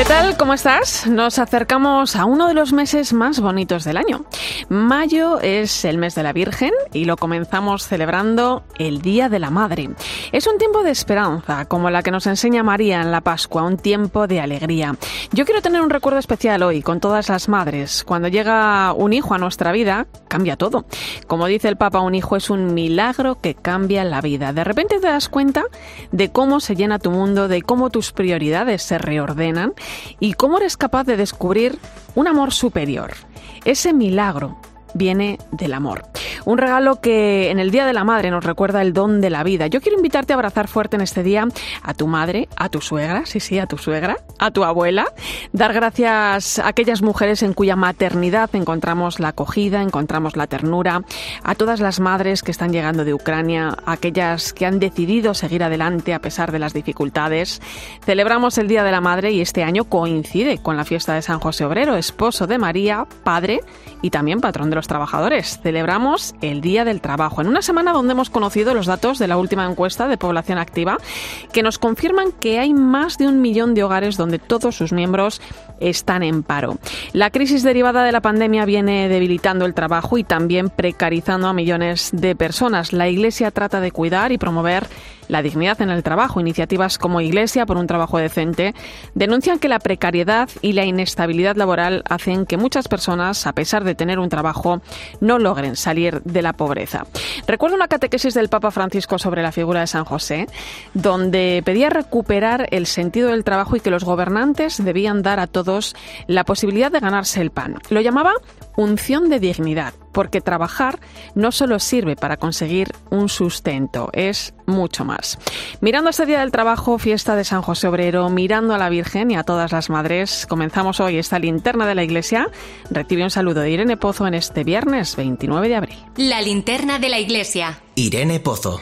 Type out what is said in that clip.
¿Qué tal? ¿Cómo estás? Nos acercamos a uno de los meses más bonitos del año. Mayo es el mes de la Virgen y lo comenzamos celebrando el Día de la Madre. Es un tiempo de esperanza, como la que nos enseña María en la Pascua, un tiempo de alegría. Yo quiero tener un recuerdo especial hoy con todas las madres. Cuando llega un hijo a nuestra vida, cambia todo. Como dice el Papa, un hijo es un milagro que cambia la vida. De repente te das cuenta de cómo se llena tu mundo, de cómo tus prioridades se reordenan y cómo eres capaz de descubrir un amor superior. Ese milagro viene del amor. Un regalo que en el Día de la Madre nos recuerda el don de la vida. Yo quiero invitarte a abrazar fuerte en este día a tu madre, a tu suegra, sí, sí, a tu suegra, a tu abuela. Dar gracias a aquellas mujeres en cuya maternidad encontramos la acogida, encontramos la ternura. A todas las madres que están llegando de Ucrania, aquellas que han decidido seguir adelante a pesar de las dificultades. Celebramos el Día de la Madre y este año coincide con la fiesta de San José Obrero, esposo de María, padre y también patrón de los trabajadores. Celebramos el Día del Trabajo, en una semana donde hemos conocido los datos de la última encuesta de población activa que nos confirman que hay más de un millón de hogares donde todos sus miembros están en paro. La crisis derivada de la pandemia viene debilitando el trabajo y también precarizando a millones de personas. La Iglesia trata de cuidar y promover la dignidad en el trabajo. Iniciativas como Iglesia por un trabajo decente denuncian que la precariedad y la inestabilidad laboral hacen que muchas personas, a pesar de tener un trabajo, no logren salir de la pobreza. Recuerdo una catequesis del Papa Francisco sobre la figura de San José, donde pedía recuperar el sentido del trabajo y que los gobernantes debían dar a todos la posibilidad de ganarse el pan. Lo llamaba unción de dignidad, porque trabajar no solo sirve para conseguir un sustento, es mucho más. Mirando este Día del Trabajo, fiesta de San José Obrero, mirando a la Virgen y a todas las madres, comenzamos hoy esta linterna de la Iglesia. Recibe un saludo de Irene Pozo en este viernes 29 de abril. La linterna de la Iglesia. Irene Pozo.